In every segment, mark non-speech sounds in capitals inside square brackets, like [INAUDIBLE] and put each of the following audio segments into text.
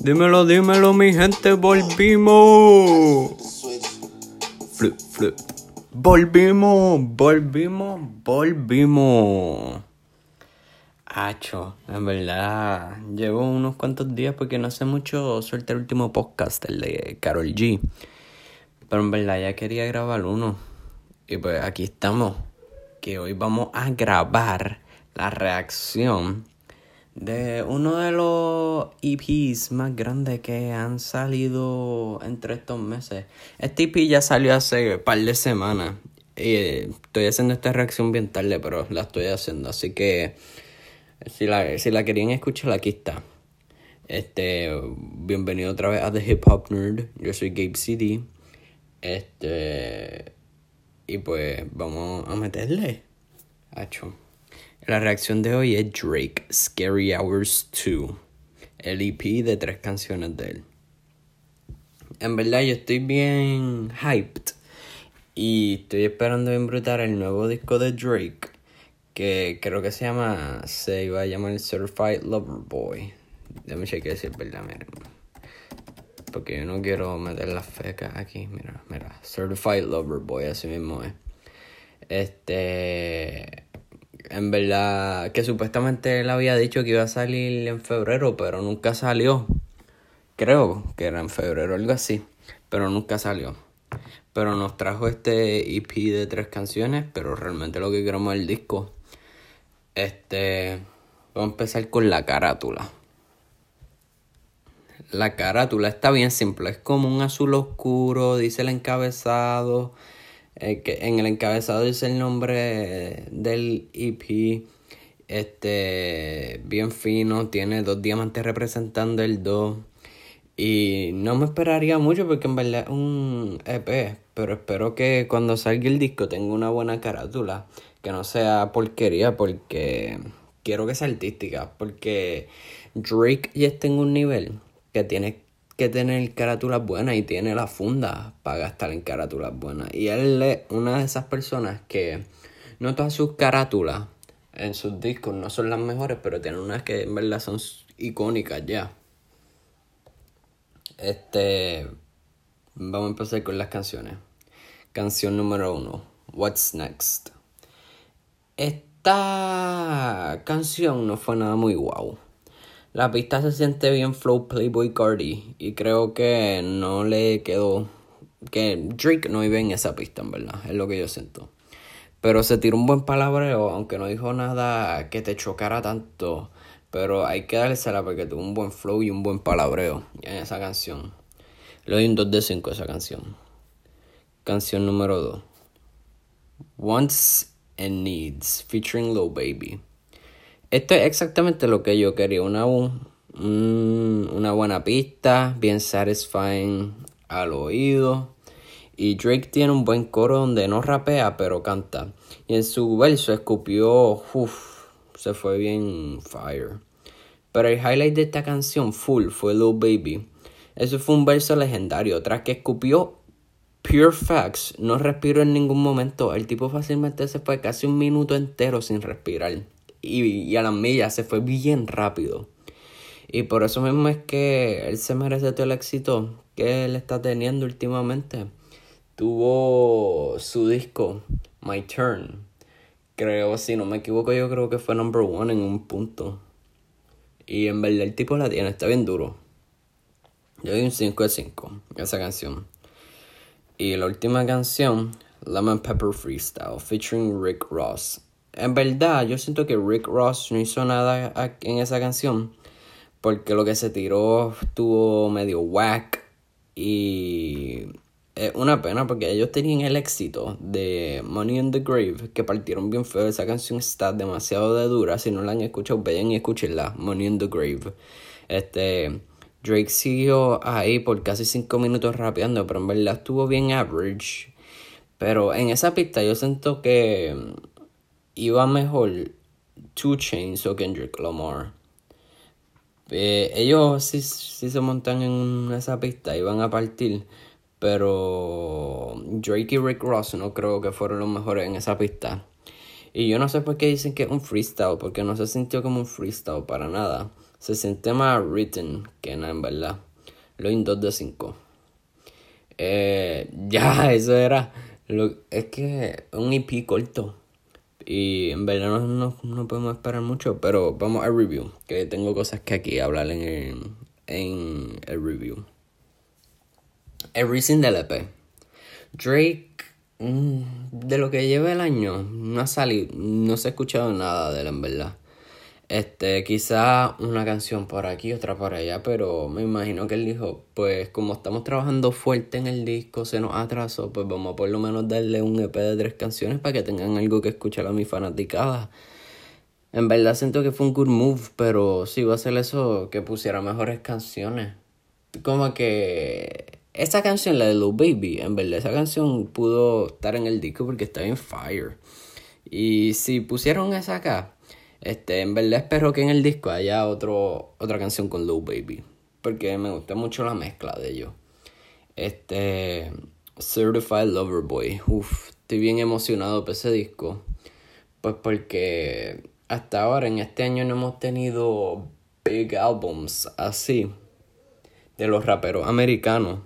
Dímelo, dímelo, mi gente, volvimos. Flip, flip. Volvimos, volvimos, volvimos. Hacho, en verdad, llevo unos cuantos días porque no hace mucho suelta el último podcast, el de Carol G. Pero en verdad ya quería grabar uno. Y pues aquí estamos. Que hoy vamos a grabar la reacción de uno de los EPs más grandes que han salido entre estos meses. Este EP ya salió hace un par de semanas. Y estoy haciendo esta reacción bien tarde, pero la estoy haciendo. Así que si la, si la querían escuchar, aquí está. Este, bienvenido otra vez a The Hip Hop Nerd. Yo soy Gabe CD. Este, y pues vamos a meterle. La reacción de hoy es Drake, Scary Hours 2, el EP de tres canciones de él. En verdad yo estoy bien hyped y estoy esperando bien brutal el nuevo disco de Drake que creo que se llama, se iba a llamar Certified Lover Boy. Déjame chequear si es verdad, miren. Porque yo no quiero meter las fecas aquí, mira, mira. Certified Lover Boy, así mismo es. Este en verdad que supuestamente él había dicho que iba a salir en febrero, pero nunca salió. Creo que era en febrero, algo así, pero nunca salió. Pero nos trajo este EP de tres canciones, pero realmente lo que queremos es el disco. Este, vamos a empezar con la carátula. La carátula está bien simple, es como un azul oscuro, dice el encabezado eh, que en el encabezado dice el nombre del EP. Este, bien fino, tiene dos diamantes representando el 2. Y no me esperaría mucho porque en verdad es un EP. Pero espero que cuando salga el disco tenga una buena carátula. Que no sea porquería porque quiero que sea artística. Porque Drake ya está en un nivel que tiene que tener carátulas buenas y tiene la funda para gastar en carátulas buenas. Y él es una de esas personas que no todas sus carátulas en sus discos no son las mejores, pero tiene unas que en verdad son icónicas ya. Este. Vamos a empezar con las canciones. Canción número uno. What's Next. Esta canción no fue nada muy guau. La pista se siente bien flow Playboy Cardi y creo que no le quedó que Drake no iba en esa pista, en verdad, es lo que yo siento. Pero se tiró un buen palabreo, aunque no dijo nada que te chocara tanto. Pero hay que dársela porque tuvo un buen flow y un buen palabreo en esa canción. Le doy un 2 de 5 a esa canción. Canción número 2. Wants and Needs, featuring Low Baby. Esto es exactamente lo que yo quería. Una, una buena pista, bien satisfying al oído. Y Drake tiene un buen coro donde no rapea, pero canta. Y en su verso escupió, uff, se fue bien fire. Pero el highlight de esta canción full fue Lil Baby. Eso fue un verso legendario. Tras que escupió Pure Facts, no respiró en ningún momento. El tipo fácilmente se fue casi un minuto entero sin respirar y, a las millas se fue bien rápido. Y por eso mismo es que él se merece todo el éxito que él está teniendo últimamente. Tuvo su disco, My Turn. Creo, si no me equivoco, yo creo que fue number one en un punto. Y en verdad el tipo la tiene, está bien duro. Yo doy un 5 de 5 esa canción. Y la última canción, Lemon Pepper Freestyle, featuring Rick Ross en verdad, yo siento que Rick Ross no hizo nada en esa canción. Porque lo que se tiró estuvo medio whack. Y es una pena porque ellos tenían el éxito de Money in the Grave. Que partieron bien feo. Esa canción está demasiado de dura. Si no la han escuchado, vayan y escúchenla. Money in the Grave. Este. Drake siguió ahí por casi 5 minutos rapeando. Pero en verdad estuvo bien average. Pero en esa pista yo siento que iba mejor Two Chains o Kendrick Lamar. Eh, ellos sí, se montan en esa pista y van a partir. Pero Drake y Rick Ross no creo que fueron los mejores en esa pista. Y yo no sé por qué dicen que es un freestyle, porque no se sintió como un freestyle para nada. Se siente más written que nada, en verdad. Lo in 2 de 5. Eh, [LAUGHS] ya, eso era. Lo, es que un EP corto. Y en verdad no, no, podemos esperar mucho. Pero vamos al review. Que tengo cosas que aquí hablar en el, en el review. Everything del EP. Drake, mm, de lo que lleva el año, no ha salido, no se ha escuchado nada de él en verdad. Este, quizá una canción por aquí, otra por allá, pero me imagino que él dijo, pues como estamos trabajando fuerte en el disco, se nos atrasó, pues vamos a por lo menos darle un EP de tres canciones para que tengan algo que escuchar a mi fanaticada. En verdad siento que fue un good move, pero si iba a hacer eso, que pusiera mejores canciones. Como que esa canción, la de Lil Baby, en verdad esa canción pudo estar en el disco porque está en fire. Y si pusieron esa acá, este, en verdad espero que en el disco haya otro, otra canción con Lil Baby. Porque me gusta mucho la mezcla de ellos. Este. Certified Lover Boy. Uf, estoy bien emocionado por ese disco. Pues porque hasta ahora en este año no hemos tenido big albums así. De los raperos americanos.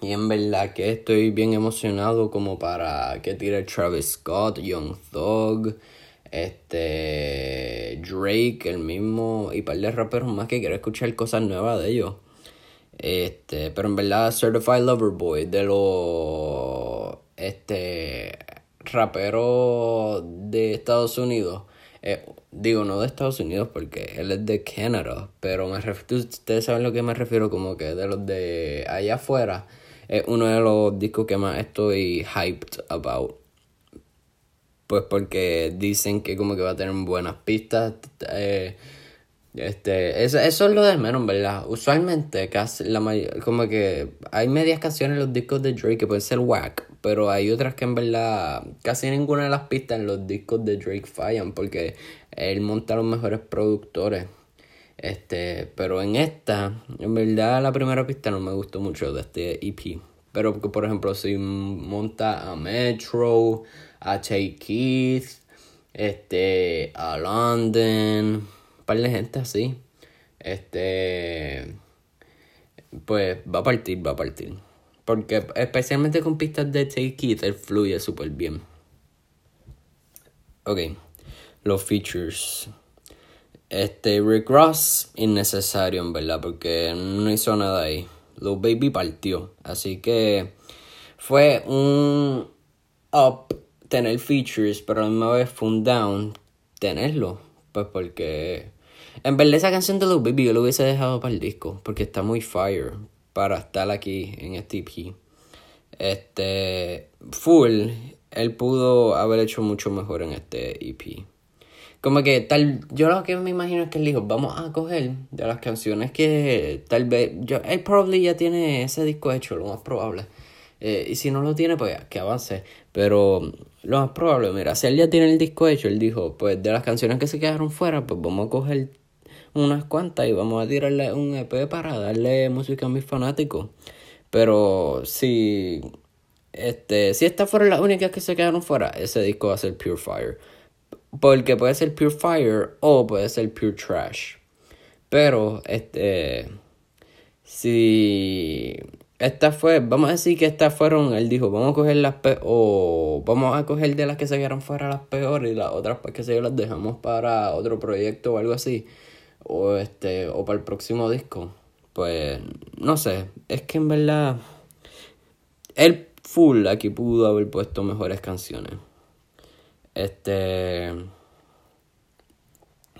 Y en verdad que estoy bien emocionado como para que tire Travis Scott, Young Thug este Drake, el mismo, y par de raperos más que quiero escuchar cosas nuevas de ellos. Este, pero en verdad Certified Lover Boy de los este raperos de Estados Unidos. Eh, digo, no de Estados Unidos porque él es de Canadá, pero me ustedes saben lo que me refiero como que de los de allá afuera. Es uno de los discos que más estoy hyped about. Pues porque dicen que como que va a tener buenas pistas. Eh, este, eso, es lo de menos, ¿verdad? Usualmente casi la como que hay medias canciones en los discos de Drake que pueden ser whack, pero hay otras que en verdad casi ninguna de las pistas en los discos de Drake fallan porque él monta los mejores productores. Este, pero en esta, en verdad la primera pista no me gustó mucho de este EP. Pero por ejemplo, si monta a Metro, a Che Keith, este, a London, un par de gente así. Este, pues va a partir, va a partir. Porque especialmente con pistas de Tay Keith, él fluye súper bien. Ok, los features. Este, Rick innecesario en verdad, porque no hizo nada ahí. Los Baby partió. Así que fue un up tener features, pero a la misma vez fue un down tenerlo. Pues porque en verdad esa canción de Lil Baby yo lo hubiese dejado para el disco, porque está muy fire para estar aquí en este EP. Este, full, él pudo haber hecho mucho mejor en este EP. Como que tal, yo lo que me imagino es que él dijo, vamos a coger de las canciones que tal vez, yo, él probably ya tiene ese disco hecho, lo más probable. Eh, y si no lo tiene, pues que avance. Pero lo más probable, mira, si él ya tiene el disco hecho, él dijo, pues de las canciones que se quedaron fuera, pues vamos a coger unas cuantas y vamos a tirarle un EP para darle música a mis fanáticos. Pero si este, si estas fueron las únicas que se quedaron fuera, ese disco va a ser Pure Fire. Porque puede ser Pure Fire o puede ser Pure Trash. Pero, este. Si esta fue, vamos a decir que estas fueron, él dijo, vamos a coger las peores, o vamos a coger de las que se quedaron fuera las peores y las otras pues que se las dejamos para otro proyecto o algo así, o este, o para el próximo disco. Pues, no sé, es que en verdad, el full aquí pudo haber puesto mejores canciones. Este,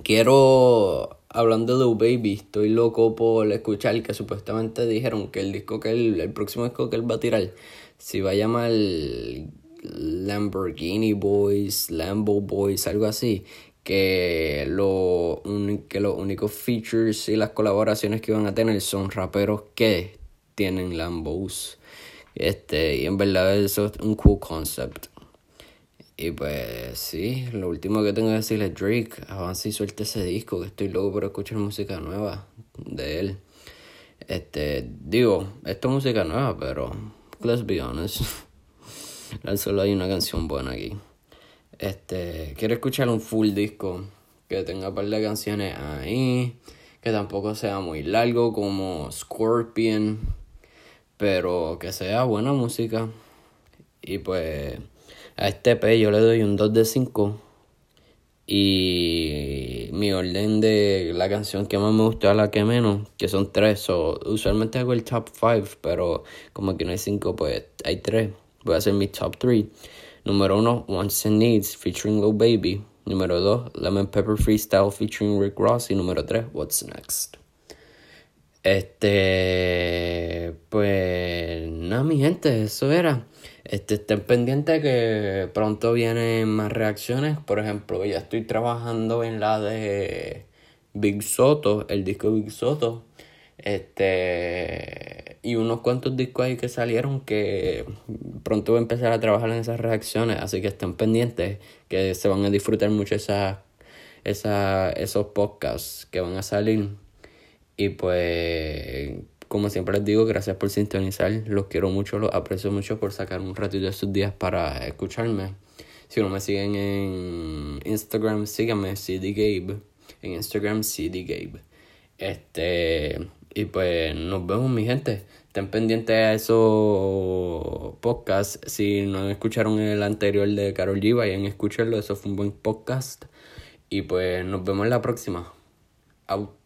quiero hablando de Baby, estoy loco por escuchar que supuestamente dijeron que el disco que él, el próximo disco que él va a tirar, se va a llamar Lamborghini Boys, Lambo Boys, algo así. Que, lo, que los únicos features y las colaboraciones que van a tener son raperos que tienen Lambos. Este, y en verdad eso es un cool concept. Y pues sí, lo último que tengo que decirle es Drake, avance y suelte ese disco, que estoy loco por escuchar música nueva de él. Este, digo, esto es música nueva, pero let's be honest. [LAUGHS] Solo hay una canción buena aquí. Este, quiero escuchar un full disco. que tenga un par de canciones ahí, que tampoco sea muy largo como Scorpion, pero que sea buena música. Y pues a este P yo le doy un 2 de 5. Y mi orden de la canción que más me gustó a la que menos, que son tres. usualmente hago el top 5, pero como que no hay 5, pues hay 3. Voy a hacer mi top 3. Número 1, Wants and Needs featuring Lil Baby. Número 2, Lemon Pepper Freestyle featuring Rick Ross. Y número 3, What's Next. Este, pues nada, mi gente, eso era. Este, estén pendientes que pronto vienen más reacciones. Por ejemplo, ya estoy trabajando en la de Big Soto, el disco Big Soto. Este, y unos cuantos discos ahí que salieron que pronto voy a empezar a trabajar en esas reacciones. Así que estén pendientes que se van a disfrutar mucho esas, esas, esos podcasts que van a salir. Y pues, como siempre les digo, gracias por sintonizar. Los quiero mucho, los aprecio mucho por sacar un ratito de sus días para escucharme. Si no me siguen en Instagram, síganme, CDGabe. En Instagram, CDGabe. Este, y pues nos vemos, mi gente. Estén pendientes a esos podcasts. Si no escucharon el anterior de Carol G, vayan a escucharlo. Eso fue un buen podcast. Y pues nos vemos en la próxima. Out.